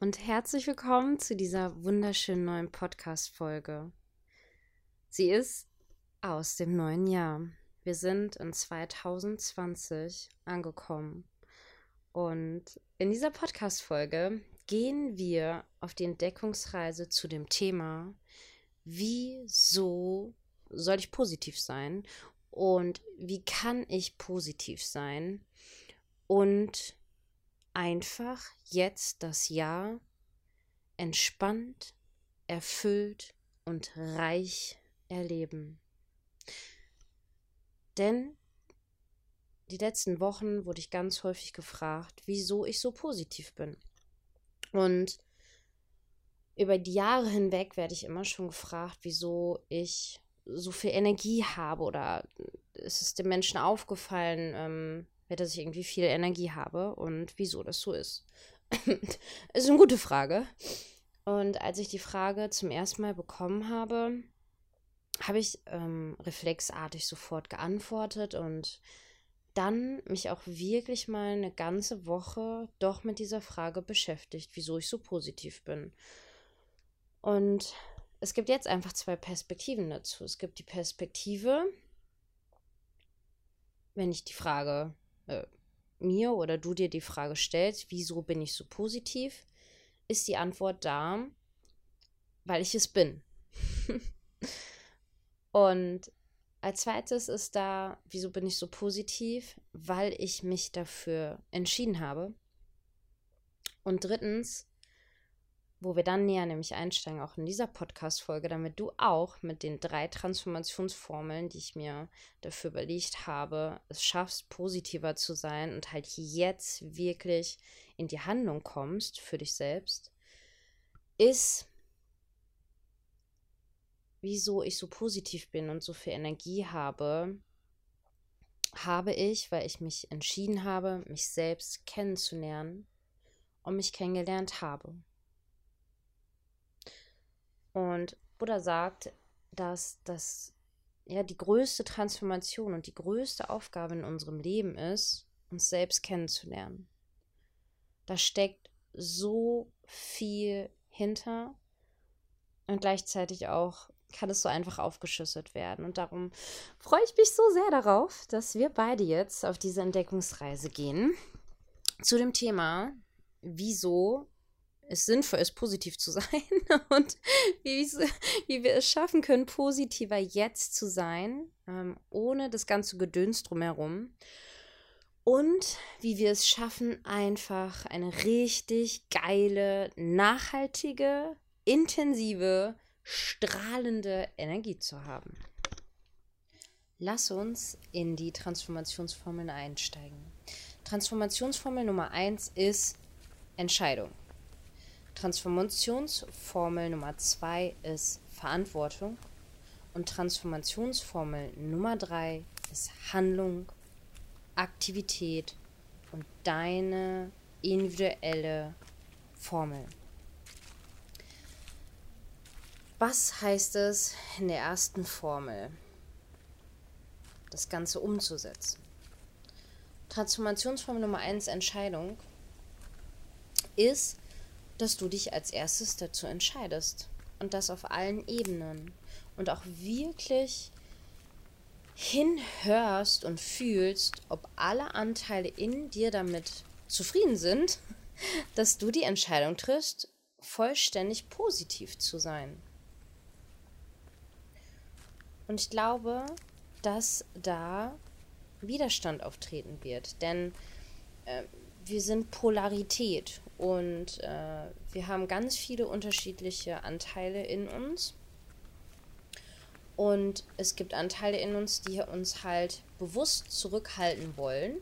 und herzlich willkommen zu dieser wunderschönen neuen Podcast-Folge. Sie ist aus dem neuen Jahr. Wir sind in 2020 angekommen. Und in dieser Podcast-Folge gehen wir auf die Entdeckungsreise zu dem Thema, wieso soll ich positiv sein und wie kann ich positiv sein und einfach jetzt das Jahr entspannt, erfüllt und reich erleben. Denn die letzten Wochen wurde ich ganz häufig gefragt, wieso ich so positiv bin. Und über die Jahre hinweg werde ich immer schon gefragt, wieso ich so viel Energie habe oder ist es dem Menschen aufgefallen, ähm, dass ich irgendwie viel Energie habe und wieso das so ist. ist eine gute Frage. Und als ich die Frage zum ersten Mal bekommen habe, habe ich ähm, reflexartig sofort geantwortet und dann mich auch wirklich mal eine ganze Woche doch mit dieser Frage beschäftigt, wieso ich so positiv bin. Und es gibt jetzt einfach zwei Perspektiven dazu. Es gibt die Perspektive, wenn ich die Frage äh, mir oder du dir die Frage stellst, wieso bin ich so positiv, ist die Antwort da, weil ich es bin. Und als zweites ist da, wieso bin ich so positiv, weil ich mich dafür entschieden habe. Und drittens, wo wir dann näher nämlich einsteigen, auch in dieser Podcast-Folge, damit du auch mit den drei Transformationsformeln, die ich mir dafür überlegt habe, es schaffst, positiver zu sein und halt jetzt wirklich in die Handlung kommst für dich selbst, ist, wieso ich so positiv bin und so viel Energie habe, habe ich, weil ich mich entschieden habe, mich selbst kennenzulernen und mich kennengelernt habe. Und Buddha sagt, dass das ja die größte Transformation und die größte Aufgabe in unserem Leben ist, uns selbst kennenzulernen. Da steckt so viel hinter und gleichzeitig auch kann es so einfach aufgeschüsselt werden. Und darum freue ich mich so sehr darauf, dass wir beide jetzt auf diese Entdeckungsreise gehen zu dem Thema, wieso es sinnvoll ist, positiv zu sein und wie, wie wir es schaffen können, positiver jetzt zu sein, ähm, ohne das ganze Gedöns drumherum. Und wie wir es schaffen, einfach eine richtig geile, nachhaltige, intensive, strahlende Energie zu haben. Lass uns in die Transformationsformeln einsteigen. Transformationsformel Nummer 1 ist Entscheidung. Transformationsformel Nummer zwei ist Verantwortung. Und Transformationsformel Nummer drei ist Handlung, Aktivität und deine individuelle Formel. Was heißt es in der ersten Formel, das Ganze umzusetzen? Transformationsformel Nummer 1 Entscheidung ist, dass du dich als erstes dazu entscheidest. Und das auf allen Ebenen. Und auch wirklich hinhörst und fühlst, ob alle Anteile in dir damit zufrieden sind, dass du die Entscheidung triffst, vollständig positiv zu sein. Und ich glaube, dass da Widerstand auftreten wird, denn äh, wir sind Polarität und äh, wir haben ganz viele unterschiedliche Anteile in uns. Und es gibt Anteile in uns, die uns halt bewusst zurückhalten wollen.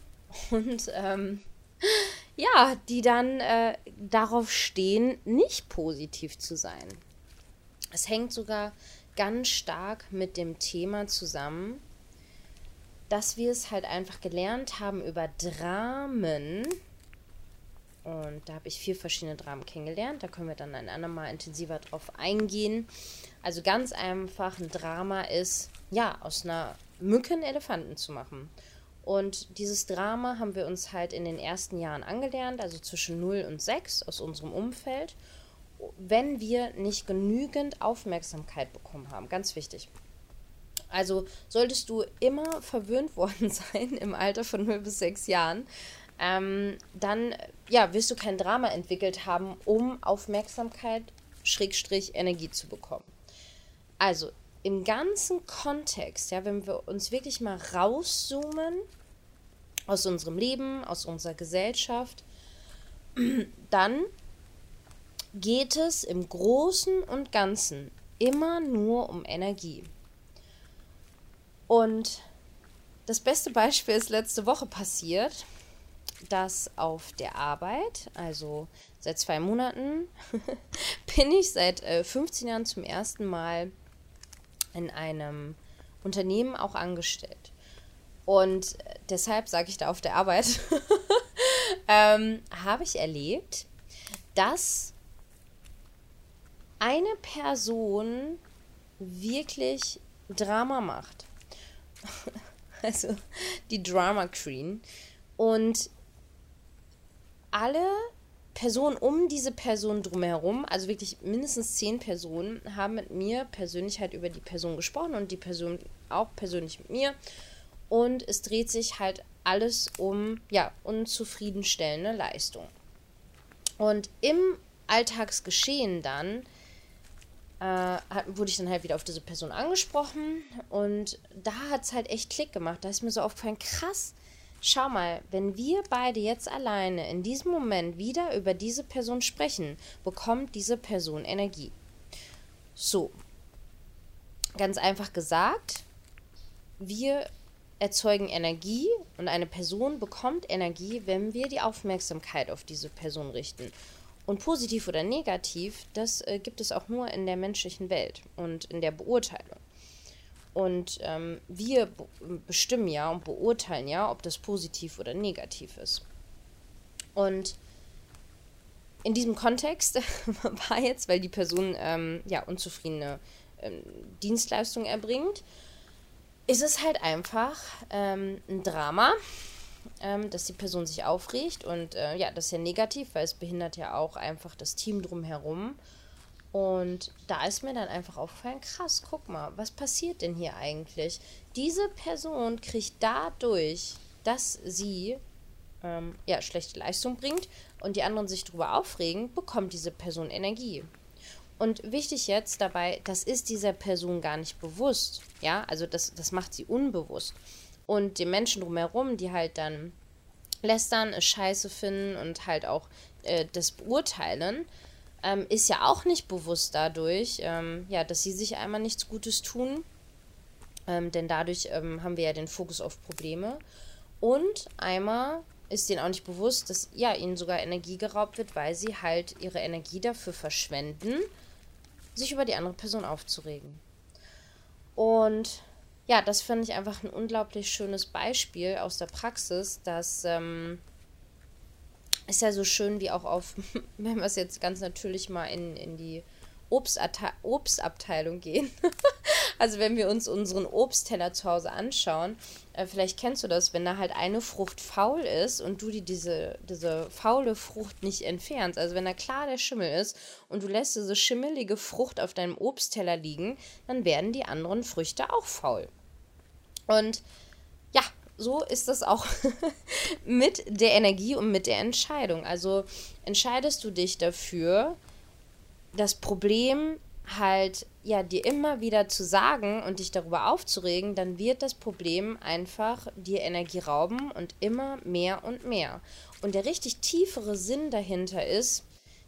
Und ähm, ja, die dann äh, darauf stehen, nicht positiv zu sein. Es hängt sogar ganz stark mit dem Thema zusammen, dass wir es halt einfach gelernt haben über Dramen. Und da habe ich vier verschiedene Dramen kennengelernt. Da können wir dann ein andermal intensiver drauf eingehen. Also ganz einfach, ein Drama ist, ja, aus einer Mücke einen Elefanten zu machen. Und dieses Drama haben wir uns halt in den ersten Jahren angelernt, also zwischen 0 und 6 aus unserem Umfeld, wenn wir nicht genügend Aufmerksamkeit bekommen haben. Ganz wichtig. Also solltest du immer verwöhnt worden sein im Alter von 0 bis 6 Jahren, ähm, dann ja, wirst du kein Drama entwickelt haben, um Aufmerksamkeit, Schrägstrich, Energie zu bekommen. Also im ganzen Kontext, ja, wenn wir uns wirklich mal rauszoomen aus unserem Leben, aus unserer Gesellschaft, dann geht es im Großen und Ganzen immer nur um Energie. Und das beste Beispiel ist letzte Woche passiert, dass auf der Arbeit, also seit zwei Monaten, bin ich seit äh, 15 Jahren zum ersten Mal in einem Unternehmen auch angestellt. Und deshalb sage ich da auf der Arbeit, ähm, habe ich erlebt, dass eine Person wirklich Drama macht. also die Drama Queen. Und alle Personen um diese Person drumherum, also wirklich mindestens zehn Personen, haben mit mir persönlich halt über die Person gesprochen und die Person auch persönlich mit mir. Und es dreht sich halt alles um, ja, unzufriedenstellende Leistung. Und im Alltagsgeschehen dann äh, wurde ich dann halt wieder auf diese Person angesprochen und da hat es halt echt Klick gemacht. Da ist mir so aufgefallen, krass, schau mal, wenn wir beide jetzt alleine in diesem Moment wieder über diese Person sprechen, bekommt diese Person Energie. So, ganz einfach gesagt, wir erzeugen Energie und eine Person bekommt Energie, wenn wir die Aufmerksamkeit auf diese Person richten. Und positiv oder negativ, das äh, gibt es auch nur in der menschlichen Welt und in der Beurteilung. Und ähm, wir bestimmen ja und beurteilen ja, ob das positiv oder negativ ist. Und in diesem Kontext war jetzt, weil die Person ähm, ja unzufriedene ähm, Dienstleistung erbringt, ist es halt einfach ähm, ein Drama, ähm, dass die Person sich aufregt. Und äh, ja, das ist ja negativ, weil es behindert ja auch einfach das Team drumherum. Und da ist mir dann einfach aufgefallen, krass, guck mal, was passiert denn hier eigentlich? Diese Person kriegt dadurch, dass sie ähm, ja, schlechte Leistung bringt und die anderen sich darüber aufregen, bekommt diese Person Energie. Und wichtig jetzt dabei, das ist dieser Person gar nicht bewusst. Ja, also das, das macht sie unbewusst. Und die Menschen drumherum, die halt dann lästern, scheiße finden und halt auch äh, das beurteilen, ähm, ist ja auch nicht bewusst dadurch, ähm, ja, dass sie sich einmal nichts Gutes tun. Ähm, denn dadurch ähm, haben wir ja den Fokus auf Probleme. Und einmal ist denen auch nicht bewusst, dass ja ihnen sogar Energie geraubt wird, weil sie halt ihre Energie dafür verschwenden, sich über die andere Person aufzuregen. Und ja, das finde ich einfach ein unglaublich schönes Beispiel aus der Praxis, dass ähm, ist ja so schön wie auch auf, wenn wir es jetzt ganz natürlich mal in, in die Obstabteilung gehen. also wenn wir uns unseren Obstteller zu Hause anschauen, äh, vielleicht kennst du das, wenn da halt eine Frucht faul ist und du die diese, diese faule Frucht nicht entfernst, also wenn da klar der Schimmel ist und du lässt diese schimmelige Frucht auf deinem Obstteller liegen, dann werden die anderen Früchte auch faul. Und so ist das auch mit der Energie und mit der Entscheidung. Also entscheidest du dich dafür, das Problem halt ja dir immer wieder zu sagen und dich darüber aufzuregen, dann wird das Problem einfach dir Energie rauben und immer mehr und mehr. Und der richtig tiefere Sinn dahinter ist,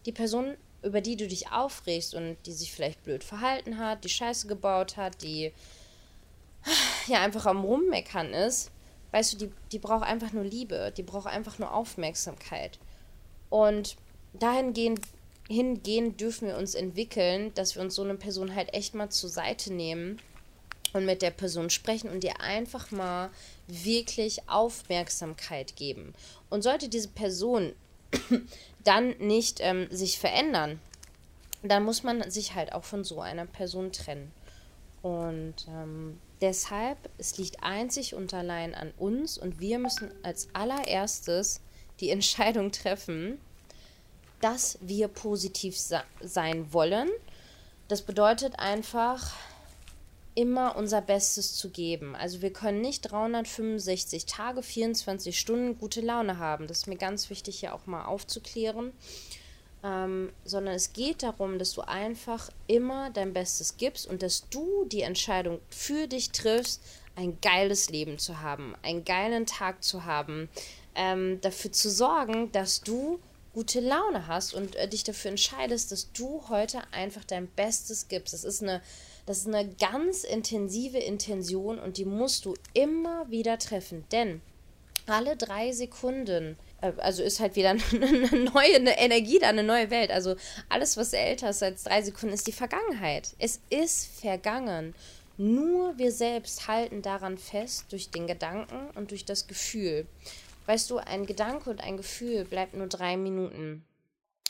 die Person, über die du dich aufregst und die sich vielleicht blöd verhalten hat, die Scheiße gebaut hat, die ja einfach am Rummeckern ist, weißt du, die, die braucht einfach nur Liebe, die braucht einfach nur Aufmerksamkeit. Und dahingehend hingehend dürfen wir uns entwickeln, dass wir uns so eine Person halt echt mal zur Seite nehmen und mit der Person sprechen und ihr einfach mal wirklich Aufmerksamkeit geben. Und sollte diese Person dann nicht ähm, sich verändern, dann muss man sich halt auch von so einer Person trennen. Und ähm, deshalb, es liegt einzig und allein an uns und wir müssen als allererstes die Entscheidung treffen, dass wir positiv sein wollen. Das bedeutet einfach, immer unser Bestes zu geben. Also wir können nicht 365 Tage, 24 Stunden gute Laune haben. Das ist mir ganz wichtig hier auch mal aufzuklären. Ähm, sondern es geht darum, dass du einfach immer dein Bestes gibst und dass du die Entscheidung für dich triffst, ein geiles Leben zu haben, einen geilen Tag zu haben, ähm, dafür zu sorgen, dass du gute Laune hast und äh, dich dafür entscheidest, dass du heute einfach dein Bestes gibst. Das ist eine das ist eine ganz intensive Intention und die musst du immer wieder treffen, denn alle drei Sekunden, also ist halt wieder eine neue Energie da, eine neue Welt. Also alles, was älter ist als drei Sekunden, ist die Vergangenheit. Es ist vergangen. Nur wir selbst halten daran fest durch den Gedanken und durch das Gefühl. Weißt du, ein Gedanke und ein Gefühl bleibt nur drei Minuten.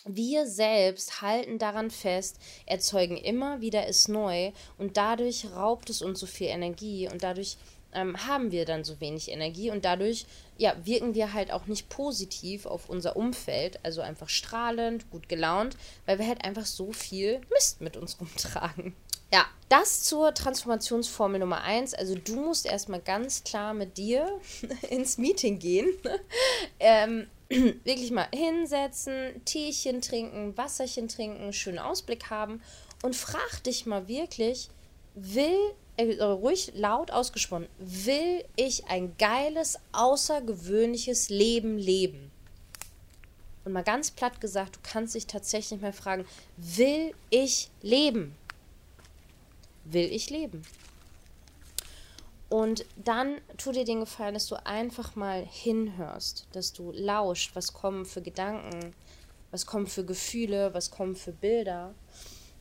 Wir selbst halten daran fest, erzeugen immer wieder es neu und dadurch raubt es uns so viel Energie und dadurch ähm, haben wir dann so wenig Energie und dadurch ja, wirken wir halt auch nicht positiv auf unser Umfeld, also einfach strahlend, gut gelaunt, weil wir halt einfach so viel Mist mit uns rumtragen. Ja, das zur Transformationsformel Nummer 1. Also du musst erstmal ganz klar mit dir ins Meeting gehen. ähm, wirklich mal hinsetzen, Teechen trinken, Wasserchen trinken, schönen Ausblick haben und frag dich mal wirklich, will, ruhig laut ausgesprochen, will ich ein geiles, außergewöhnliches Leben leben? Und mal ganz platt gesagt, du kannst dich tatsächlich mal fragen, will ich leben? Will ich leben? Und dann tu dir den Gefallen, dass du einfach mal hinhörst, dass du lauscht, was kommen für Gedanken, was kommen für Gefühle, was kommen für Bilder.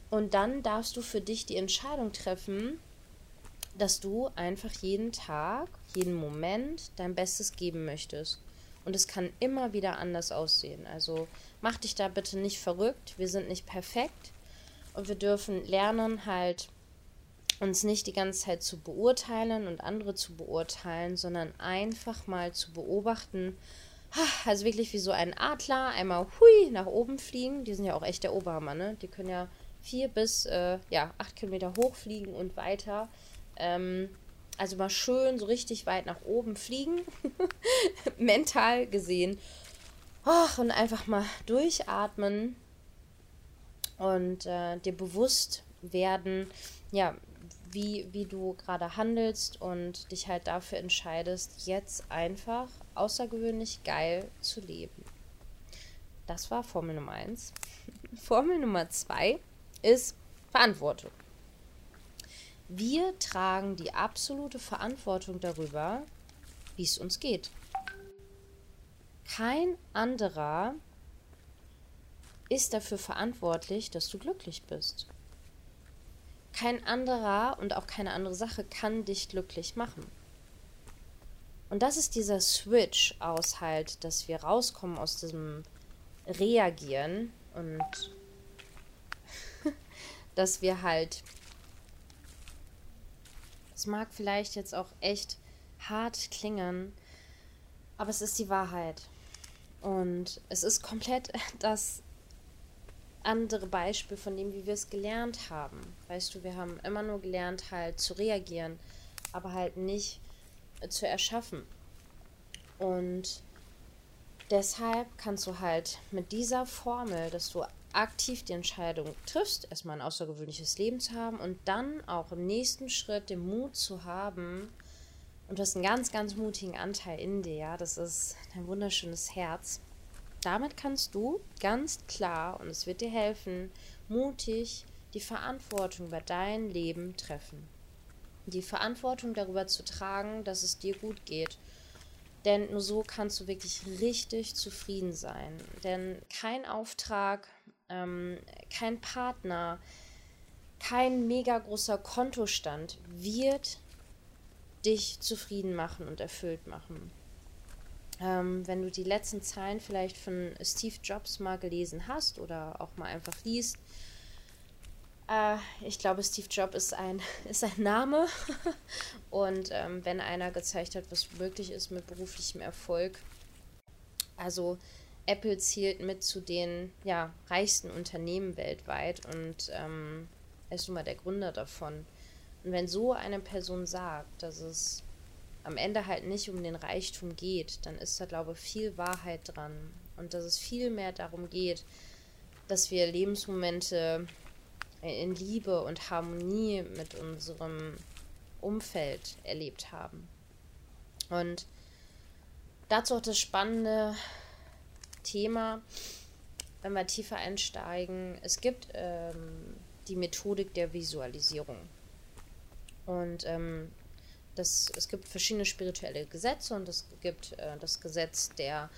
Und dann darfst du für dich die Entscheidung treffen, dass du einfach jeden Tag, jeden Moment dein Bestes geben möchtest. Und es kann immer wieder anders aussehen. Also mach dich da bitte nicht verrückt. Wir sind nicht perfekt. Und wir dürfen lernen, halt uns nicht die ganze Zeit zu beurteilen und andere zu beurteilen, sondern einfach mal zu beobachten, also wirklich wie so ein Adler, einmal hui nach oben fliegen. Die sind ja auch echt der Oberhammer, ne? Die können ja vier bis äh, ja, acht Kilometer hochfliegen und weiter. Ähm, also mal schön so richtig weit nach oben fliegen, mental gesehen. Och, und einfach mal durchatmen und äh, dir bewusst werden, ja, wie, wie du gerade handelst und dich halt dafür entscheidest, jetzt einfach außergewöhnlich geil zu leben. Das war Formel Nummer 1. Formel Nummer 2 ist Verantwortung. Wir tragen die absolute Verantwortung darüber, wie es uns geht. Kein anderer ist dafür verantwortlich, dass du glücklich bist. Kein anderer und auch keine andere Sache kann dich glücklich machen. Und das ist dieser Switch aus halt, dass wir rauskommen aus diesem Reagieren und dass wir halt. Es mag vielleicht jetzt auch echt hart klingen, aber es ist die Wahrheit. Und es ist komplett das andere Beispiel von dem, wie wir es gelernt haben. Weißt du, wir haben immer nur gelernt, halt zu reagieren, aber halt nicht zu erschaffen. Und deshalb kannst du halt mit dieser Formel, dass du aktiv die Entscheidung triffst, erstmal ein außergewöhnliches Leben zu haben und dann auch im nächsten Schritt den Mut zu haben, und du hast einen ganz, ganz mutigen Anteil in dir, ja, das ist dein wunderschönes Herz damit kannst du ganz klar, und es wird dir helfen, mutig die Verantwortung über dein Leben treffen. Die Verantwortung darüber zu tragen, dass es dir gut geht. Denn nur so kannst du wirklich richtig zufrieden sein. Denn kein Auftrag, ähm, kein Partner, kein mega großer Kontostand wird dich zufrieden machen und erfüllt machen. Ähm, wenn du die letzten Zeilen vielleicht von Steve Jobs mal gelesen hast oder auch mal einfach liest, äh, ich glaube, Steve Jobs ist ein, ist ein Name. Und ähm, wenn einer gezeigt hat, was möglich ist mit beruflichem Erfolg, also Apple zählt mit zu den ja, reichsten Unternehmen weltweit und ähm, er ist nun mal der Gründer davon. Und wenn so eine Person sagt, dass es am Ende halt nicht um den Reichtum geht, dann ist da, glaube ich, viel Wahrheit dran. Und dass es viel mehr darum geht, dass wir Lebensmomente in Liebe und Harmonie mit unserem Umfeld erlebt haben. Und dazu auch das spannende Thema, wenn wir tiefer einsteigen. Es gibt ähm, die Methodik der Visualisierung. Und ähm, das, es gibt verschiedene spirituelle Gesetze und es gibt äh, das Gesetz der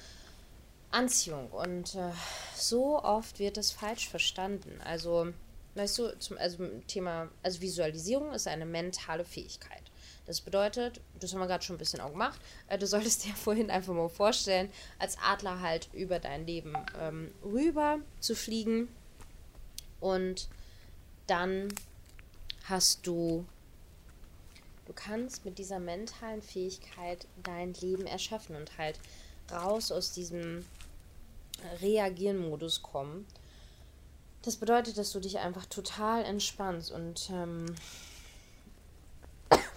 Anziehung. Und äh, so oft wird es falsch verstanden. Also Weißt du, zum also Thema, also Visualisierung ist eine mentale Fähigkeit. Das bedeutet, das haben wir gerade schon ein bisschen auch gemacht, äh, du solltest dir vorhin einfach mal vorstellen, als Adler halt über dein Leben ähm, rüber zu fliegen. Und dann hast du, du kannst mit dieser mentalen Fähigkeit dein Leben erschaffen und halt raus aus diesem Reagieren-Modus kommen. Das bedeutet, dass du dich einfach total entspannst und ähm,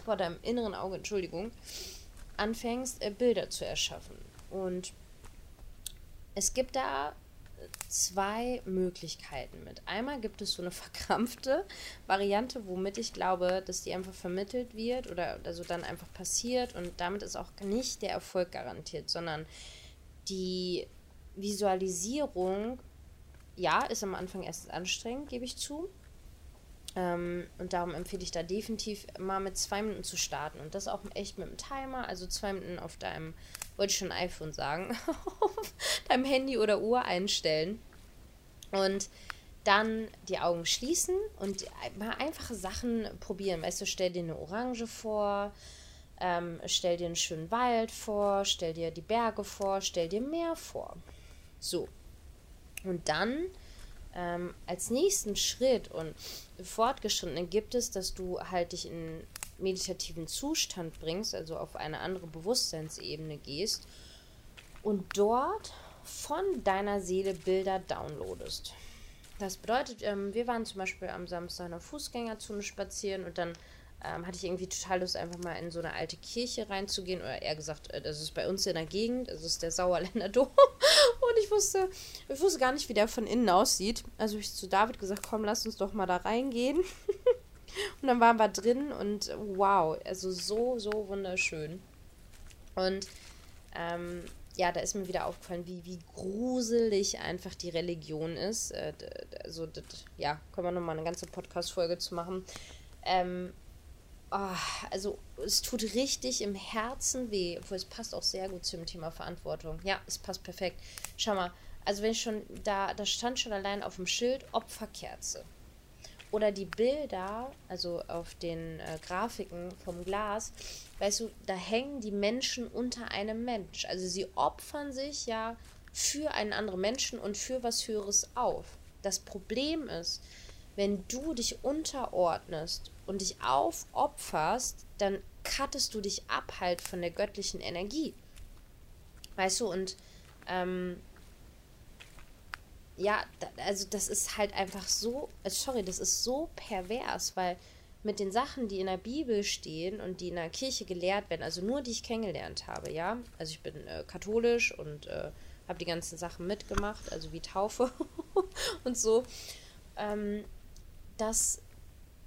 vor deinem inneren Auge, Entschuldigung, anfängst, äh, Bilder zu erschaffen. Und es gibt da zwei Möglichkeiten mit. Einmal gibt es so eine verkrampfte Variante, womit ich glaube, dass die einfach vermittelt wird oder also dann einfach passiert und damit ist auch nicht der Erfolg garantiert, sondern die Visualisierung ja, ist am Anfang erst anstrengend, gebe ich zu. Ähm, und darum empfehle ich da definitiv mal mit zwei Minuten zu starten. Und das auch echt mit einem Timer, also zwei Minuten auf deinem, wollte ich schon iPhone sagen, auf deinem Handy oder Uhr einstellen. Und dann die Augen schließen und mal einfache Sachen probieren. Weißt du, stell dir eine Orange vor, ähm, stell dir einen schönen Wald vor, stell dir die Berge vor, stell dir Meer vor. So, und dann ähm, als nächsten Schritt und fortgeschrittenen gibt es, dass du halt dich in meditativen Zustand bringst, also auf eine andere Bewusstseinsebene gehst und dort von deiner Seele Bilder downloadest. Das bedeutet, ähm, wir waren zum Beispiel am Samstag in der Fußgängerzone spazieren und dann ähm, hatte ich irgendwie total Lust, einfach mal in so eine alte Kirche reinzugehen. Oder eher gesagt, äh, das ist bei uns in der Gegend, das ist der Sauerländer Dom. Und ich wusste, ich wusste gar nicht, wie der von innen aussieht. Also habe ich zu David gesagt, komm, lass uns doch mal da reingehen. und dann waren wir drin und wow, also so, so wunderschön. Und ähm, ja, da ist mir wieder aufgefallen, wie, wie gruselig einfach die Religion ist. Äh, also, ja, können wir nochmal eine ganze Podcast-Folge zu machen. Ähm, oh, also es tut richtig im Herzen weh, obwohl es passt auch sehr gut zum Thema Verantwortung. Ja, es passt perfekt. Schau mal, also wenn ich schon, da, da stand schon allein auf dem Schild Opferkerze. Oder die Bilder, also auf den äh, Grafiken vom Glas, weißt du, da hängen die Menschen unter einem Mensch. Also sie opfern sich ja für einen anderen Menschen und für was Höheres auf. Das Problem ist, wenn du dich unterordnest und dich aufopferst, dann cuttest du dich ab halt von der göttlichen Energie. Weißt du, und ähm, ja, also das ist halt einfach so, äh, sorry, das ist so pervers, weil mit den Sachen, die in der Bibel stehen und die in der Kirche gelehrt werden, also nur die ich kennengelernt habe, ja, also ich bin äh, katholisch und äh, habe die ganzen Sachen mitgemacht, also wie Taufe und so, ähm, das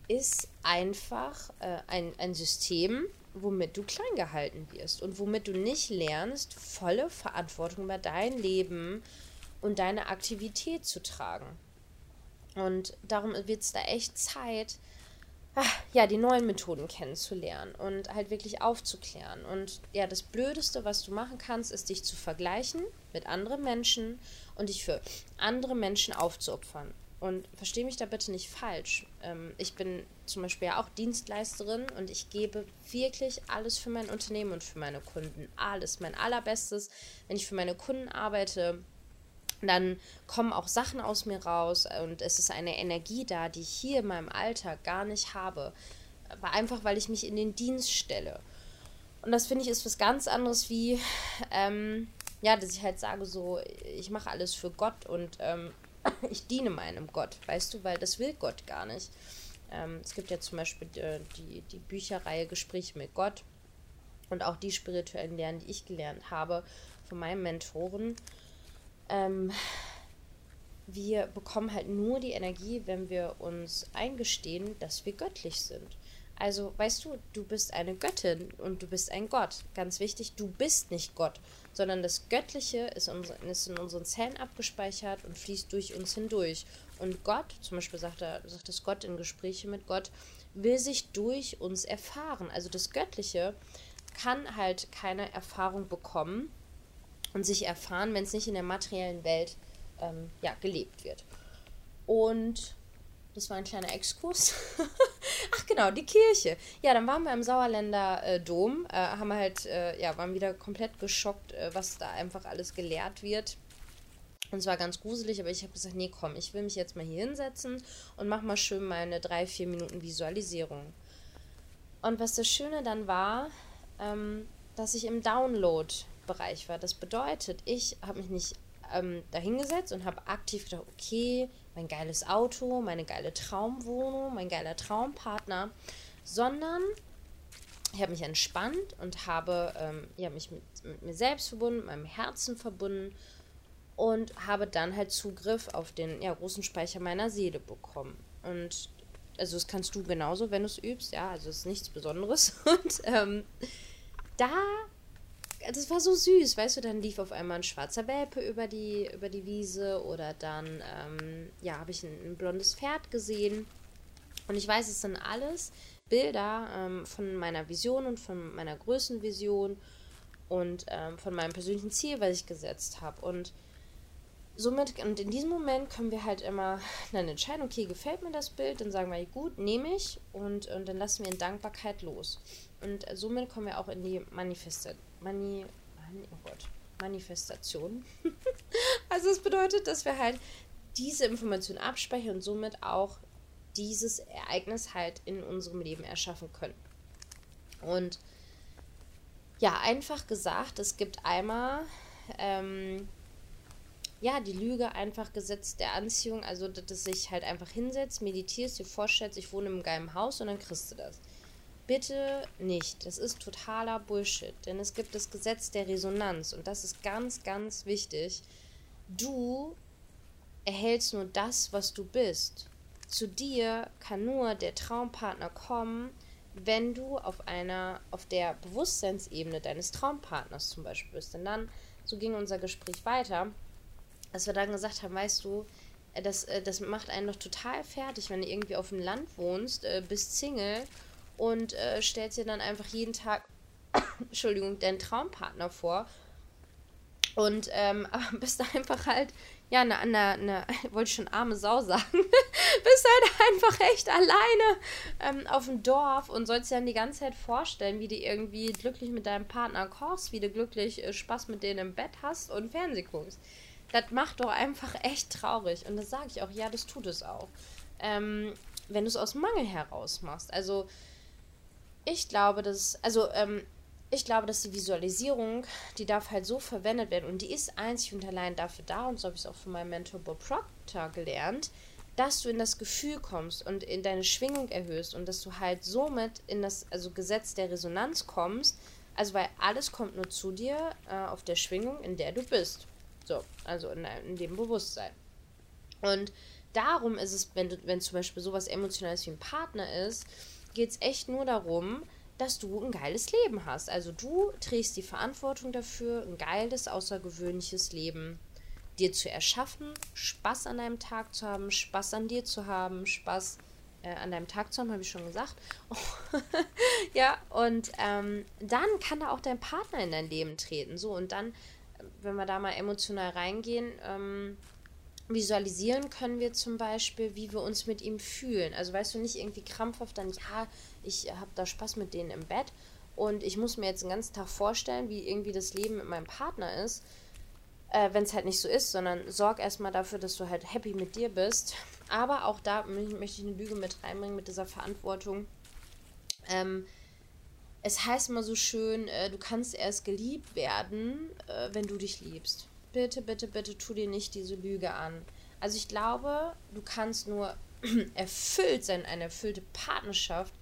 ist einfach äh, ein, ein System, womit du klein gehalten wirst und womit du nicht lernst, volle Verantwortung über dein Leben und deine Aktivität zu tragen. Und darum wird es da echt Zeit, ja, die neuen Methoden kennenzulernen und halt wirklich aufzuklären. Und ja, das Blödeste, was du machen kannst, ist dich zu vergleichen mit anderen Menschen und dich für andere Menschen aufzuopfern. Und verstehe mich da bitte nicht falsch. Ähm, ich bin zum Beispiel ja auch Dienstleisterin und ich gebe wirklich alles für mein Unternehmen und für meine Kunden. Alles, mein allerbestes. Wenn ich für meine Kunden arbeite, dann kommen auch Sachen aus mir raus und es ist eine Energie da, die ich hier in meinem Alltag gar nicht habe. Aber einfach, weil ich mich in den Dienst stelle. Und das finde ich ist was ganz anderes wie, ähm, ja, dass ich halt sage, so, ich mache alles für Gott und ähm, ich diene meinem Gott, weißt du, weil das will Gott gar nicht. Ähm, es gibt ja zum Beispiel äh, die, die Bücherreihe Gespräche mit Gott und auch die spirituellen Lernen, die ich gelernt habe von meinen Mentoren ähm, wir bekommen halt nur die Energie, wenn wir uns eingestehen, dass wir göttlich sind. Also, weißt du, du bist eine Göttin und du bist ein Gott. Ganz wichtig, du bist nicht Gott, sondern das Göttliche ist, in unseren Zellen abgespeichert und fließt durch uns hindurch. Und Gott, zum Beispiel sagt, er, sagt es Gott in Gespräche mit Gott, will sich durch uns erfahren. Also das Göttliche kann halt keine Erfahrung bekommen, und sich erfahren, wenn es nicht in der materiellen Welt ähm, ja, gelebt wird. Und das war ein kleiner Exkurs. Ach genau, die Kirche. Ja, dann waren wir im Sauerländer äh, Dom, äh, haben wir halt, äh, ja, waren wieder komplett geschockt, äh, was da einfach alles gelehrt wird. Und zwar ganz gruselig, aber ich habe gesagt, nee, komm, ich will mich jetzt mal hier hinsetzen und mach mal schön meine drei, vier Minuten Visualisierung. Und was das Schöne dann war, ähm, dass ich im Download Bereich war. Das bedeutet, ich habe mich nicht ähm, dahingesetzt und habe aktiv gedacht, okay, mein geiles Auto, meine geile Traumwohnung, mein geiler Traumpartner, sondern ich habe mich entspannt und habe ähm, ja, mich mit, mit mir selbst verbunden, meinem Herzen verbunden und habe dann halt Zugriff auf den ja, großen Speicher meiner Seele bekommen. Und also das kannst du genauso, wenn du es übst, ja, also es ist nichts Besonderes. Und ähm, da das war so süß, weißt du, dann lief auf einmal ein schwarzer Welpe über die, über die Wiese oder dann, ähm, ja, habe ich ein, ein, blondes Pferd gesehen. Und ich weiß, es sind alles Bilder ähm, von meiner Vision und von meiner Größenvision und ähm, von meinem persönlichen Ziel, was ich gesetzt habe. Und somit, und in diesem Moment können wir halt immer dann entscheiden, okay, gefällt mir das Bild, dann sagen wir, gut, nehme ich und, und dann lassen wir in Dankbarkeit los. Und somit kommen wir auch in die Manifestation Mani, oh Gott, Manifestation. also es bedeutet, dass wir halt diese Information abspeichern und somit auch dieses Ereignis halt in unserem Leben erschaffen können. Und ja, einfach gesagt, es gibt einmal ähm, ja, die Lüge einfach Gesetz der Anziehung, also dass du sich halt einfach hinsetzt, meditierst, dir vorstellst, ich wohne im geilen Haus und dann kriegst du das. Bitte nicht. Das ist totaler Bullshit. Denn es gibt das Gesetz der Resonanz und das ist ganz, ganz wichtig. Du erhältst nur das, was du bist. Zu dir kann nur der Traumpartner kommen, wenn du auf einer, auf der Bewusstseinsebene deines Traumpartners zum Beispiel bist. Denn dann, so ging unser Gespräch weiter, dass wir dann gesagt haben, weißt du, das, äh, das macht einen doch total fertig, wenn du irgendwie auf dem Land wohnst, äh, bist Single und äh, stellst dir dann einfach jeden Tag, Entschuldigung, deinen Traumpartner vor. Und ähm, bist da einfach halt, ja, eine, eine, eine wollte ich schon arme Sau sagen, bist halt einfach echt alleine ähm, auf dem Dorf und sollst dir dann die ganze Zeit vorstellen, wie du irgendwie glücklich mit deinem Partner kochst, wie du glücklich äh, Spaß mit denen im Bett hast und Fernseh guckst. Das macht doch einfach echt traurig. Und das sage ich auch, ja, das tut es auch. Ähm, wenn du es aus Mangel heraus machst. Also, ich glaube, dass, also, ähm, ich glaube, dass die Visualisierung, die darf halt so verwendet werden und die ist einzig und allein dafür da, und so habe ich es auch von meinem Mentor Bob Proctor gelernt, dass du in das Gefühl kommst und in deine Schwingung erhöhst und dass du halt somit in das also Gesetz der Resonanz kommst. Also weil alles kommt nur zu dir äh, auf der Schwingung, in der du bist. So, also in, in dem Bewusstsein. Und darum ist es, wenn, du, wenn zum Beispiel sowas Emotionales wie ein Partner ist, geht es echt nur darum, dass du ein geiles Leben hast. Also du trägst die Verantwortung dafür, ein geiles, außergewöhnliches Leben dir zu erschaffen, Spaß an deinem Tag zu haben, Spaß an dir zu haben, Spaß äh, an deinem Tag zu haben, habe ich schon gesagt. ja, und ähm, dann kann da auch dein Partner in dein Leben treten. So, und dann, wenn wir da mal emotional reingehen, ähm, visualisieren können wir zum Beispiel, wie wir uns mit ihm fühlen. Also weißt du nicht irgendwie krampfhaft dann, ja, ich habe da Spaß mit denen im Bett und ich muss mir jetzt den ganzen Tag vorstellen, wie irgendwie das Leben mit meinem Partner ist, äh, wenn es halt nicht so ist, sondern sorg erstmal dafür, dass du halt happy mit dir bist. Aber auch da möchte ich eine Lüge mit reinbringen mit dieser Verantwortung. Ähm, es heißt immer so schön, äh, du kannst erst geliebt werden, äh, wenn du dich liebst bitte, bitte, bitte tu dir nicht diese Lüge an. Also ich glaube, du kannst nur erfüllt sein, eine erfüllte Partnerschaft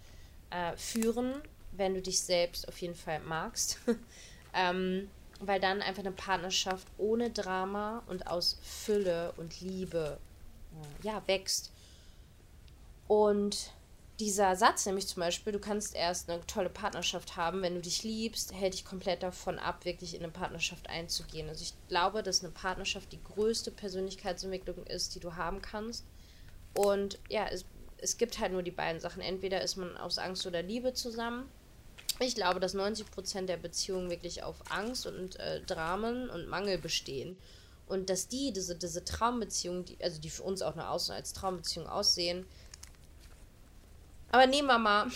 äh, führen, wenn du dich selbst auf jeden Fall magst. ähm, weil dann einfach eine Partnerschaft ohne Drama und aus Fülle und Liebe äh, ja, wächst. Und dieser Satz, nämlich zum Beispiel, du kannst erst eine tolle Partnerschaft haben, wenn du dich liebst, hält dich komplett davon ab, wirklich in eine Partnerschaft einzugehen. Also ich glaube, dass eine Partnerschaft die größte Persönlichkeitsentwicklung ist, die du haben kannst. Und ja, es, es gibt halt nur die beiden Sachen. Entweder ist man aus Angst oder Liebe zusammen. Ich glaube, dass 90% der Beziehungen wirklich auf Angst und äh, Dramen und Mangel bestehen. Und dass die, diese, diese Traumbeziehungen, die, also die für uns auch nur außen als Traumbeziehung aussehen, aber wir mal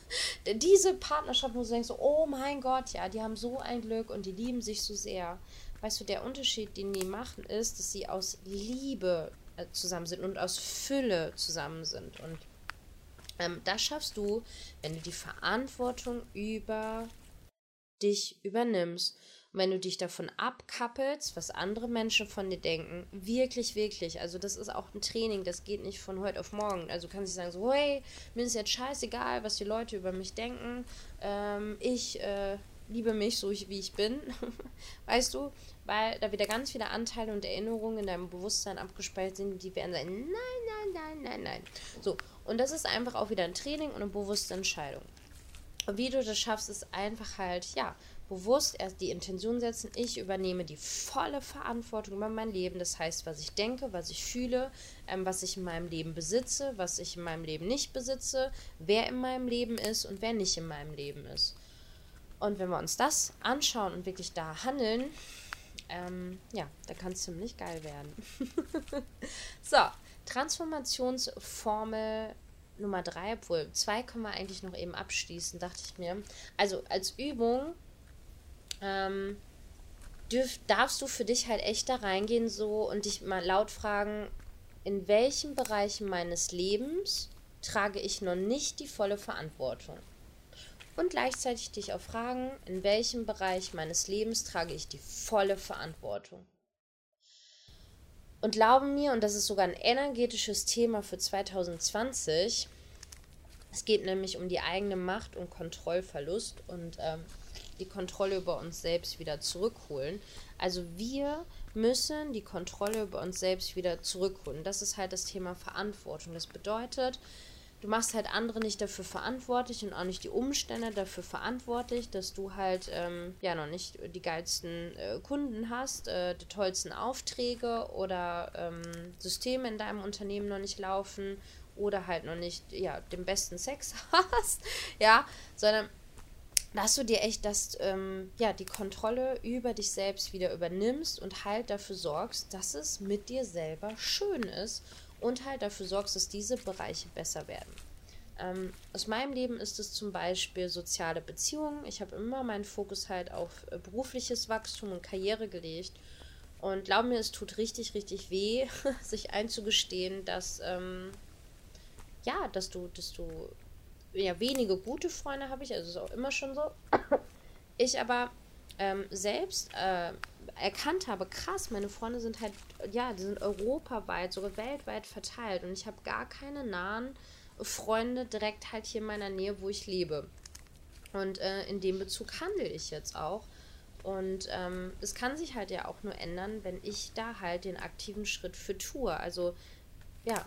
diese Partnerschaft, wo du denkst, oh mein Gott, ja, die haben so ein Glück und die lieben sich so sehr. Weißt du, der Unterschied, den die machen, ist, dass sie aus Liebe äh, zusammen sind und aus Fülle zusammen sind. Und ähm, das schaffst du, wenn du die Verantwortung über dich übernimmst. Und wenn du dich davon abkappelst, was andere Menschen von dir denken, wirklich, wirklich, also das ist auch ein Training, das geht nicht von heute auf morgen. Also du kannst nicht sagen so, hey, mir ist jetzt scheißegal, was die Leute über mich denken. Ähm, ich äh, liebe mich so, wie ich bin. weißt du? Weil da wieder ganz viele Anteile und Erinnerungen in deinem Bewusstsein abgespeichert sind, die werden sagen, nein, nein, nein, nein, nein. So, und das ist einfach auch wieder ein Training und eine bewusste Entscheidung. Und wie du das schaffst, ist einfach halt, ja, bewusst erst die Intention setzen, ich übernehme die volle Verantwortung über mein Leben. Das heißt, was ich denke, was ich fühle, ähm, was ich in meinem Leben besitze, was ich in meinem Leben nicht besitze, wer in meinem Leben ist und wer nicht in meinem Leben ist. Und wenn wir uns das anschauen und wirklich da handeln, ähm, ja, da kann es ziemlich geil werden. so, Transformationsformel Nummer drei, obwohl zwei können wir eigentlich noch eben abschließen, dachte ich mir. Also als Übung ähm, dürf, darfst du für dich halt echt da reingehen so und dich mal laut fragen, in welchen Bereichen meines Lebens trage ich noch nicht die volle Verantwortung? Und gleichzeitig dich auch fragen, in welchem Bereich meines Lebens trage ich die volle Verantwortung? Und glauben mir, und das ist sogar ein energetisches Thema für 2020, es geht nämlich um die eigene Macht und Kontrollverlust und ähm, die Kontrolle über uns selbst wieder zurückholen. Also wir müssen die Kontrolle über uns selbst wieder zurückholen. Das ist halt das Thema Verantwortung. Das bedeutet, du machst halt andere nicht dafür verantwortlich und auch nicht die Umstände dafür verantwortlich, dass du halt ähm, ja noch nicht die geilsten äh, Kunden hast, äh, die tollsten Aufträge oder ähm, Systeme in deinem Unternehmen noch nicht laufen oder halt noch nicht ja den besten Sex hast, ja, sondern dass du dir echt das, ähm, ja, die Kontrolle über dich selbst wieder übernimmst und halt dafür sorgst, dass es mit dir selber schön ist und halt dafür sorgst, dass diese Bereiche besser werden. Ähm, aus meinem Leben ist es zum Beispiel soziale Beziehungen. Ich habe immer meinen Fokus halt auf äh, berufliches Wachstum und Karriere gelegt. Und glaub mir, es tut richtig, richtig weh, sich einzugestehen, dass, ähm, ja, dass du, dass du ja, wenige gute Freunde habe ich, also ist auch immer schon so. Ich aber ähm, selbst äh, erkannt habe, krass, meine Freunde sind halt, ja, die sind europaweit, sogar weltweit verteilt und ich habe gar keine nahen Freunde direkt halt hier in meiner Nähe, wo ich lebe. Und äh, in dem Bezug handle ich jetzt auch. Und ähm, es kann sich halt ja auch nur ändern, wenn ich da halt den aktiven Schritt für tue. Also ja,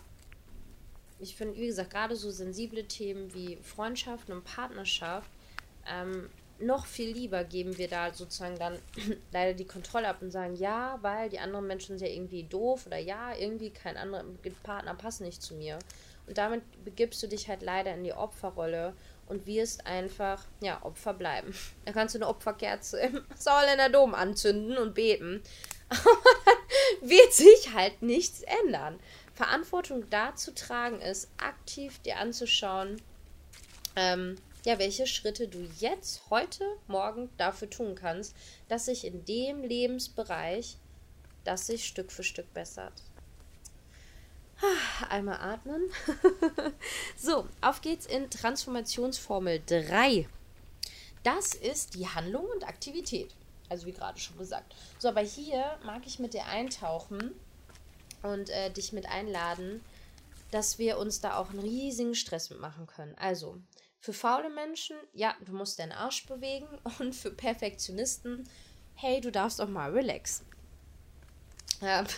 ich finde, wie gesagt, gerade so sensible Themen wie Freundschaften und Partnerschaft, ähm, noch viel lieber geben wir da sozusagen dann leider die Kontrolle ab und sagen, ja, weil die anderen Menschen sind ja irgendwie doof oder ja, irgendwie kein anderer Partner passt nicht zu mir. Und damit begibst du dich halt leider in die Opferrolle und wirst einfach, ja, Opfer bleiben. Da kannst du eine Opferkerze im Sauerländer Dom anzünden und beten. Aber dann wird sich halt nichts ändern. Verantwortung da zu tragen ist, aktiv dir anzuschauen, ähm, ja, welche Schritte du jetzt, heute, morgen dafür tun kannst, dass sich in dem Lebensbereich, das sich Stück für Stück bessert. Ah, einmal atmen. so, auf geht's in Transformationsformel 3. Das ist die Handlung und Aktivität. Also wie gerade schon gesagt. So, aber hier mag ich mit dir eintauchen und äh, dich mit einladen, dass wir uns da auch einen riesigen Stress mitmachen können. Also, für faule Menschen, ja, du musst deinen Arsch bewegen. Und für Perfektionisten, hey, du darfst auch mal relaxen. Ja.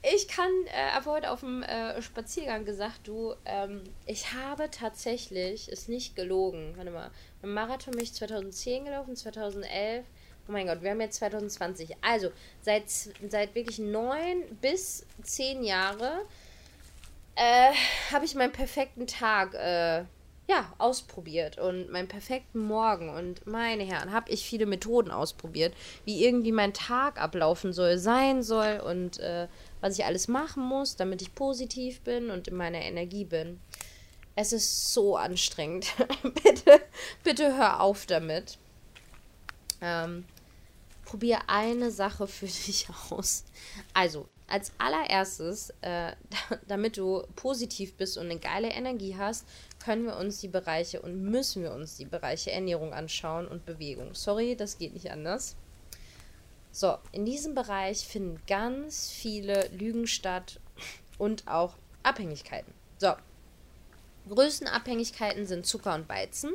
Ich kann, äh, habe heute auf dem äh, Spaziergang gesagt, du, ähm, ich habe tatsächlich, ist nicht gelogen, warte mal, im Marathon bin ich 2010 gelaufen, 2011, oh mein Gott, wir haben jetzt 2020. Also, seit, seit wirklich neun bis zehn Jahre äh, habe ich meinen perfekten Tag äh, ja, ausprobiert und meinen perfekten Morgen und meine Herren, habe ich viele Methoden ausprobiert, wie irgendwie mein Tag ablaufen soll, sein soll und äh, was ich alles machen muss, damit ich positiv bin und in meiner Energie bin. Es ist so anstrengend. bitte, bitte hör auf damit. Ähm, probier eine Sache für dich aus. Also, als allererstes, äh, damit du positiv bist und eine geile Energie hast, können wir uns die Bereiche und müssen wir uns die Bereiche Ernährung anschauen und Bewegung. Sorry, das geht nicht anders. So, in diesem Bereich finden ganz viele Lügen statt und auch Abhängigkeiten. So, größten Abhängigkeiten sind Zucker und Weizen.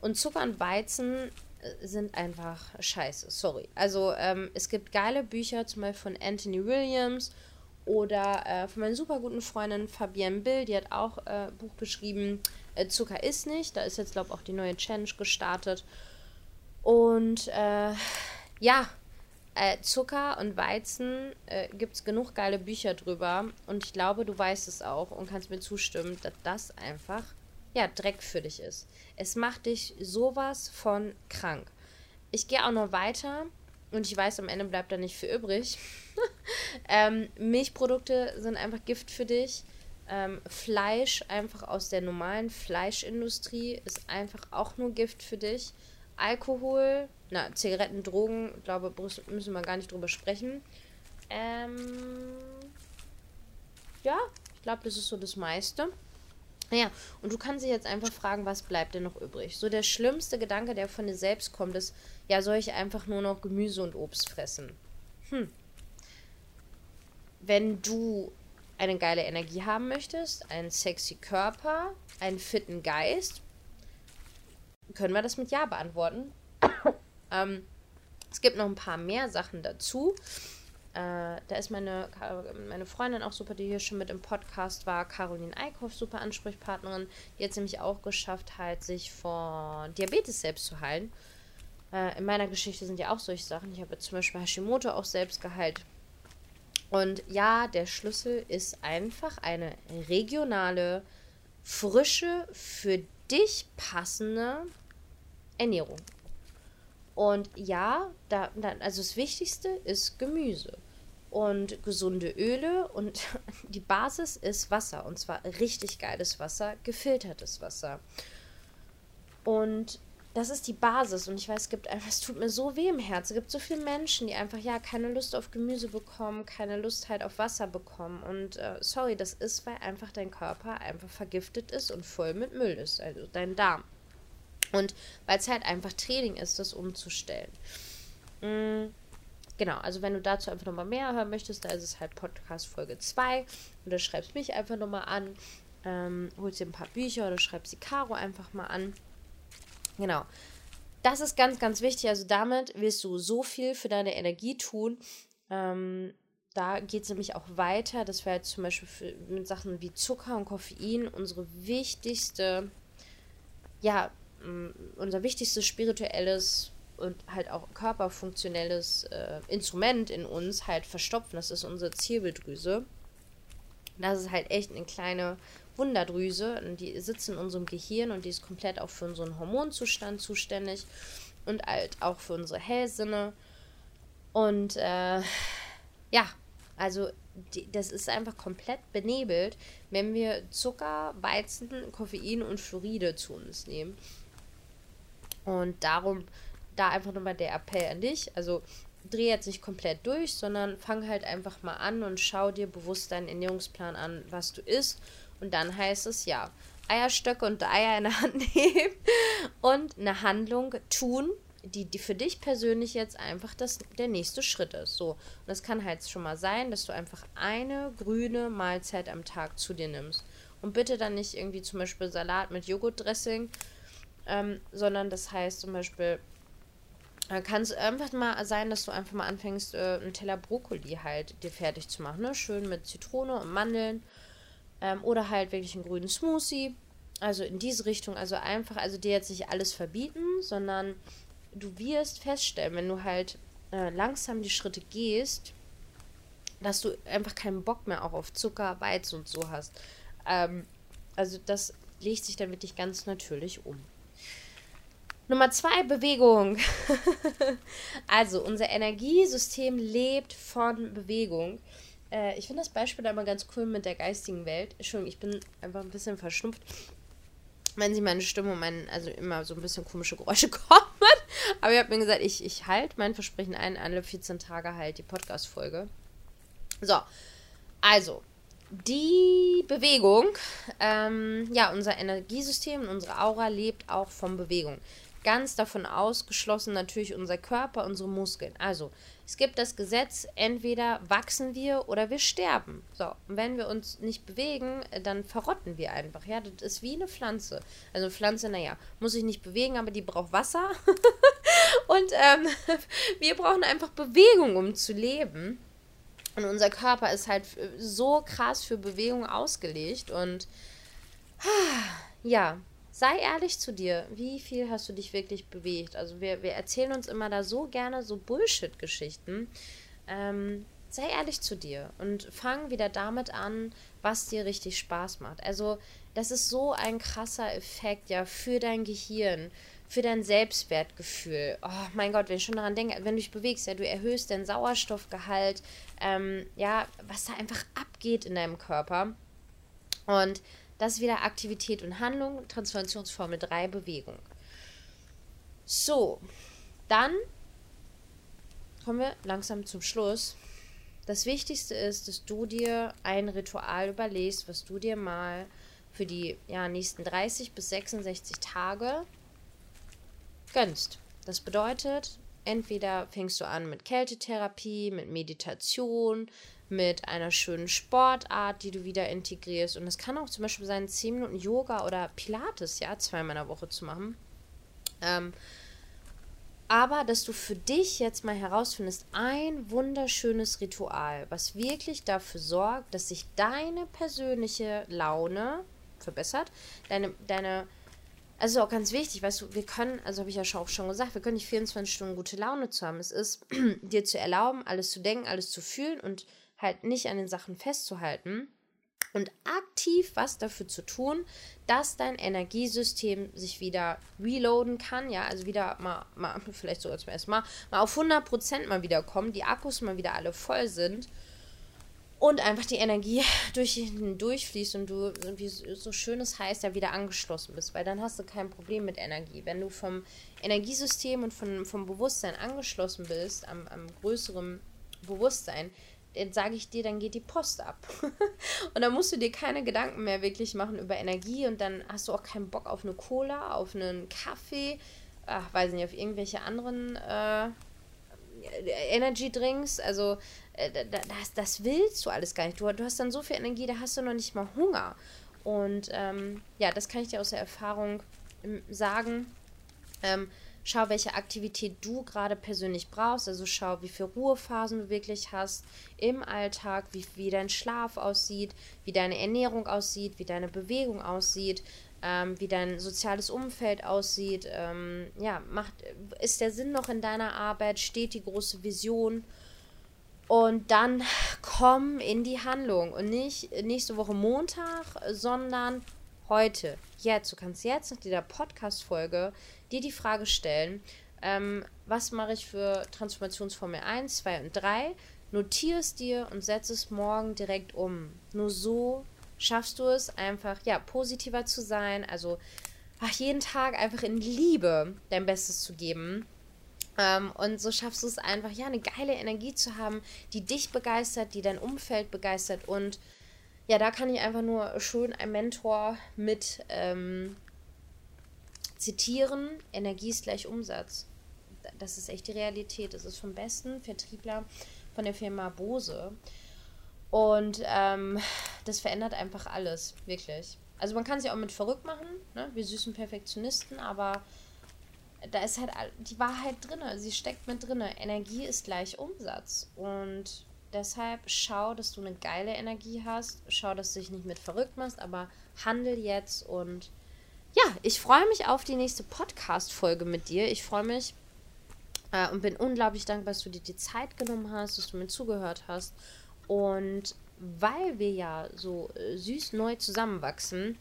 Und Zucker und Weizen sind einfach scheiße, sorry. Also ähm, es gibt geile Bücher, zum Beispiel von Anthony Williams oder äh, von meiner super guten Freundin Fabienne Bill, die hat auch ein äh, Buch geschrieben, äh, Zucker ist nicht. Da ist jetzt, glaube ich, auch die neue Challenge gestartet. Und äh, ja, äh, Zucker und Weizen äh, gibt es genug geile Bücher drüber. Und ich glaube, du weißt es auch und kannst mir zustimmen, dass das einfach ja, Dreck für dich ist. Es macht dich sowas von krank. Ich gehe auch noch weiter und ich weiß, am Ende bleibt da nicht viel übrig. ähm, Milchprodukte sind einfach Gift für dich. Ähm, Fleisch einfach aus der normalen Fleischindustrie ist einfach auch nur Gift für dich. Alkohol, na, Zigaretten, Drogen, glaube müssen wir gar nicht drüber sprechen. Ähm, ja, ich glaube, das ist so das meiste. Naja, und du kannst dich jetzt einfach fragen, was bleibt denn noch übrig? So der schlimmste Gedanke, der von dir selbst kommt, ist, ja, soll ich einfach nur noch Gemüse und Obst fressen? Hm. Wenn du eine geile Energie haben möchtest, einen sexy Körper, einen fitten Geist, können wir das mit Ja beantworten. ähm, es gibt noch ein paar mehr Sachen dazu. Äh, da ist meine, meine Freundin auch super, die hier schon mit im Podcast war, Caroline Eickhoff, super Ansprechpartnerin. Die hat es nämlich auch geschafft, halt sich vor Diabetes selbst zu heilen. Äh, in meiner Geschichte sind ja auch solche Sachen. Ich habe zum Beispiel Hashimoto auch selbst geheilt. Und ja, der Schlüssel ist einfach eine regionale, frische, für dich passende Ernährung. Und ja, da, also das Wichtigste ist Gemüse und gesunde Öle und die Basis ist Wasser und zwar richtig geiles Wasser, gefiltertes Wasser. Und das ist die Basis und ich weiß, es gibt einfach, es tut mir so weh im Herzen. Es gibt so viele Menschen, die einfach ja keine Lust auf Gemüse bekommen, keine Lust halt auf Wasser bekommen und äh, sorry, das ist, weil einfach dein Körper einfach vergiftet ist und voll mit Müll ist, also dein Darm. Und weil es halt einfach Training ist, das umzustellen. Mhm. Genau, also wenn du dazu einfach nochmal mehr hören möchtest, da ist es halt Podcast Folge 2. Oder schreibst mich einfach nochmal an. Ähm, holst dir ein paar Bücher oder schreibst die Caro einfach mal an. Genau. Das ist ganz, ganz wichtig. Also damit wirst du so viel für deine Energie tun. Ähm, da geht es nämlich auch weiter, dass wir jetzt zum Beispiel für, mit Sachen wie Zucker und Koffein unsere wichtigste ja, unser wichtigstes spirituelles und halt auch körperfunktionelles äh, Instrument in uns halt verstopfen. Das ist unsere Zirbeldrüse. Das ist halt echt eine kleine Wunderdrüse und die sitzt in unserem Gehirn und die ist komplett auch für unseren Hormonzustand zuständig und halt auch für unsere Hellsinne. Und äh, ja, also die, das ist einfach komplett benebelt, wenn wir Zucker, Weizen, Koffein und Fluoride zu uns nehmen. Und darum da einfach nochmal der Appell an dich. Also dreh jetzt nicht komplett durch, sondern fang halt einfach mal an und schau dir bewusst deinen Ernährungsplan an, was du isst. Und dann heißt es ja, Eierstöcke und Eier in der Hand nehmen und eine Handlung tun, die, die für dich persönlich jetzt einfach das, der nächste Schritt ist. So. Und das kann halt schon mal sein, dass du einfach eine grüne Mahlzeit am Tag zu dir nimmst. Und bitte dann nicht irgendwie zum Beispiel Salat mit Joghurtdressing, ähm, sondern das heißt zum Beispiel, äh, kann es einfach mal sein, dass du einfach mal anfängst, äh, einen Teller Brokkoli halt dir fertig zu machen. Ne? Schön mit Zitrone und Mandeln. Ähm, oder halt wirklich einen grünen Smoothie. Also in diese Richtung. Also einfach, also dir jetzt nicht alles verbieten, sondern du wirst feststellen, wenn du halt äh, langsam die Schritte gehst, dass du einfach keinen Bock mehr auch auf Zucker, Weizen und so hast. Ähm, also das legt sich dann wirklich ganz natürlich um. Nummer zwei, Bewegung. also unser Energiesystem lebt von Bewegung. Äh, ich finde das Beispiel da immer ganz cool mit der geistigen Welt. Entschuldigung, ich bin einfach ein bisschen verschnupft wenn sie meine Stimme und mein, also immer so ein bisschen komische Geräusche kommen. Aber ich habe mir gesagt, ich, ich halte mein Versprechen ein, alle 14 Tage halt die Podcast-Folge. So, also, die Bewegung, ähm, ja, unser Energiesystem, unsere Aura lebt auch von Bewegung. Ganz davon ausgeschlossen natürlich unser Körper, unsere Muskeln. Also, es gibt das Gesetz, entweder wachsen wir oder wir sterben. So, und wenn wir uns nicht bewegen, dann verrotten wir einfach. Ja, das ist wie eine Pflanze. Also eine Pflanze, naja, muss sich nicht bewegen, aber die braucht Wasser. und ähm, wir brauchen einfach Bewegung, um zu leben. Und unser Körper ist halt so krass für Bewegung ausgelegt. Und ja, sei ehrlich zu dir. Wie viel hast du dich wirklich bewegt? Also wir, wir erzählen uns immer da so gerne so Bullshit-Geschichten. Ähm, sei ehrlich zu dir und fang wieder damit an, was dir richtig Spaß macht. Also das ist so ein krasser Effekt ja für dein Gehirn, für dein Selbstwertgefühl. Oh mein Gott, wenn ich schon daran denke, wenn du dich bewegst, ja, du erhöhst deinen Sauerstoffgehalt, ähm, ja, was da einfach abgeht in deinem Körper. Und das ist wieder Aktivität und Handlung, Transformationsformel 3, Bewegung. So, dann kommen wir langsam zum Schluss. Das Wichtigste ist, dass du dir ein Ritual überlegst, was du dir mal für die ja, nächsten 30 bis 66 Tage gönnst. Das bedeutet, entweder fängst du an mit Kältetherapie, mit Meditation, mit einer schönen Sportart, die du wieder integrierst. Und es kann auch zum Beispiel sein, 10 Minuten Yoga oder Pilates, ja, zweimal in der Woche zu machen. Ähm, aber dass du für dich jetzt mal herausfindest, ein wunderschönes Ritual, was wirklich dafür sorgt, dass sich deine persönliche Laune verbessert, deine, deine, also auch ganz wichtig, weißt du, wir können, also habe ich ja auch schon gesagt, wir können nicht 24 Stunden gute Laune zu haben. Es ist dir zu erlauben, alles zu denken, alles zu fühlen und halt nicht an den Sachen festzuhalten und aktiv was dafür zu tun, dass dein Energiesystem sich wieder reloaden kann, ja, also wieder mal, mal vielleicht so als erstmal mal auf 100% mal wieder kommen, die Akkus mal wieder alle voll sind und einfach die Energie durch durchfließt und du, wie so schön es heißt, ja wieder angeschlossen bist, weil dann hast du kein Problem mit Energie. Wenn du vom Energiesystem und von, vom Bewusstsein angeschlossen bist, am, am größeren Bewusstsein, jetzt sage ich dir, dann geht die Post ab. und dann musst du dir keine Gedanken mehr wirklich machen über Energie und dann hast du auch keinen Bock auf eine Cola, auf einen Kaffee, ach, weiß nicht, auf irgendwelche anderen äh, Energy Drinks. Also äh, das, das willst du alles gar nicht. Du, du hast dann so viel Energie, da hast du noch nicht mal Hunger. Und ähm, ja, das kann ich dir aus der Erfahrung ähm, sagen. Ähm, Schau, welche Aktivität du gerade persönlich brauchst. Also schau, wie viele Ruhephasen du wirklich hast im Alltag, wie, wie dein Schlaf aussieht, wie deine Ernährung aussieht, wie deine Bewegung aussieht. ähm, wie dein soziales Umfeld aussieht. Ähm, ja, macht, ist der Sinn noch in deiner Arbeit? Steht die große Vision? Und dann komm in die Handlung und nicht nächste Woche Montag, sondern heute, jetzt. Du kannst jetzt nach dieser Podcast-Folge dir die Frage stellen, ähm, was mache ich für Transformationsformel 1, 2 und 3? Notiere es dir und setze es morgen direkt um. Nur so schaffst du es einfach, ja, positiver zu sein, also ach, jeden Tag einfach in Liebe dein Bestes zu geben. Ähm, und so schaffst du es einfach, ja, eine geile Energie zu haben, die dich begeistert, die dein Umfeld begeistert. Und ja, da kann ich einfach nur schön ein Mentor mit ähm, zitieren. Energie ist gleich Umsatz. Das ist echt die Realität. Das ist vom besten Vertriebler von der Firma Bose. Und ähm, das verändert einfach alles, wirklich. Also man kann sich auch mit verrückt machen, ne? wir süßen Perfektionisten, aber da ist halt die Wahrheit drin, sie steckt mit drin. Energie ist gleich Umsatz. Und deshalb schau, dass du eine geile Energie hast. Schau, dass du dich nicht mit verrückt machst, aber handel jetzt und ja, ich freue mich auf die nächste Podcast-Folge mit dir. Ich freue mich äh, und bin unglaublich dankbar, dass du dir die Zeit genommen hast, dass du mir zugehört hast. Und weil wir ja so äh, süß neu zusammenwachsen,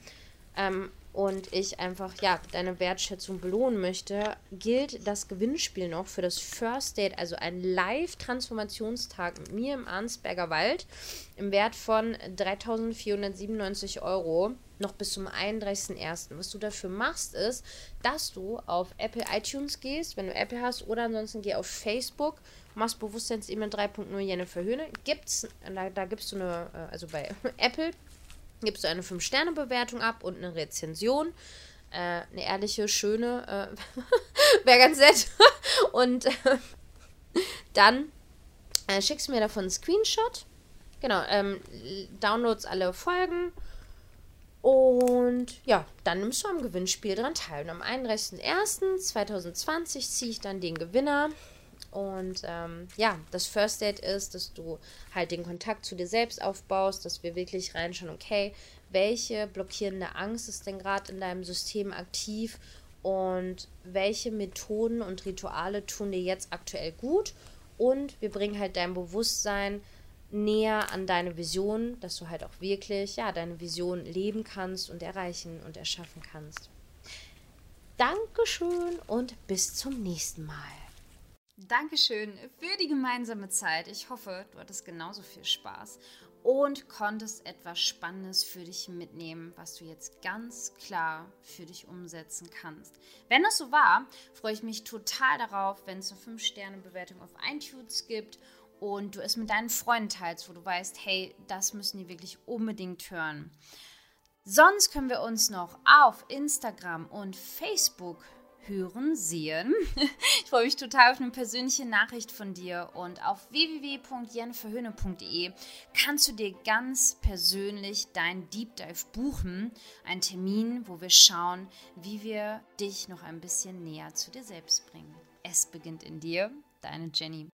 ähm, und ich einfach, ja, deine Wertschätzung belohnen möchte, gilt das Gewinnspiel noch für das First Date, also ein Live-Transformationstag mit mir im Arnsberger Wald im Wert von 3.497 Euro noch bis zum 31.01. Was du dafür machst, ist, dass du auf Apple iTunes gehst, wenn du Apple hast, oder ansonsten geh auf Facebook, machst Bewusstseins-E-Mail 3.0 Jennifer Höhne. Gibt's, da, da gibst du eine, äh, also bei Apple gibst du eine 5-Sterne-Bewertung ab und eine Rezension. Äh, eine ehrliche, schöne, äh, wäre ganz nett. und äh, dann äh, schickst du mir davon einen Screenshot. Genau, ähm, downloads alle Folgen. Und ja, dann nimmst du am Gewinnspiel dran teil. Und am 31.01.2020 ziehe ich dann den Gewinner und ähm, ja, das First Date ist, dass du halt den Kontakt zu dir selbst aufbaust, dass wir wirklich reinschauen, okay, welche blockierende Angst ist denn gerade in deinem System aktiv und welche Methoden und Rituale tun dir jetzt aktuell gut und wir bringen halt dein Bewusstsein näher an deine Vision, dass du halt auch wirklich ja deine Vision leben kannst und erreichen und erschaffen kannst. Dankeschön und bis zum nächsten Mal. Dankeschön für die gemeinsame Zeit. Ich hoffe, du hattest genauso viel Spaß und konntest etwas Spannendes für dich mitnehmen, was du jetzt ganz klar für dich umsetzen kannst. Wenn das so war, freue ich mich total darauf, wenn es eine 5-Sterne-Bewertung auf iTunes gibt und du es mit deinen Freunden teilst, wo du weißt, hey, das müssen die wirklich unbedingt hören. Sonst können wir uns noch auf Instagram und Facebook hören, sehen. Ich freue mich total auf eine persönliche Nachricht von dir und auf www.jenniferhöhne.de kannst du dir ganz persönlich dein Deep Dive buchen. Ein Termin, wo wir schauen, wie wir dich noch ein bisschen näher zu dir selbst bringen. Es beginnt in dir, deine Jenny.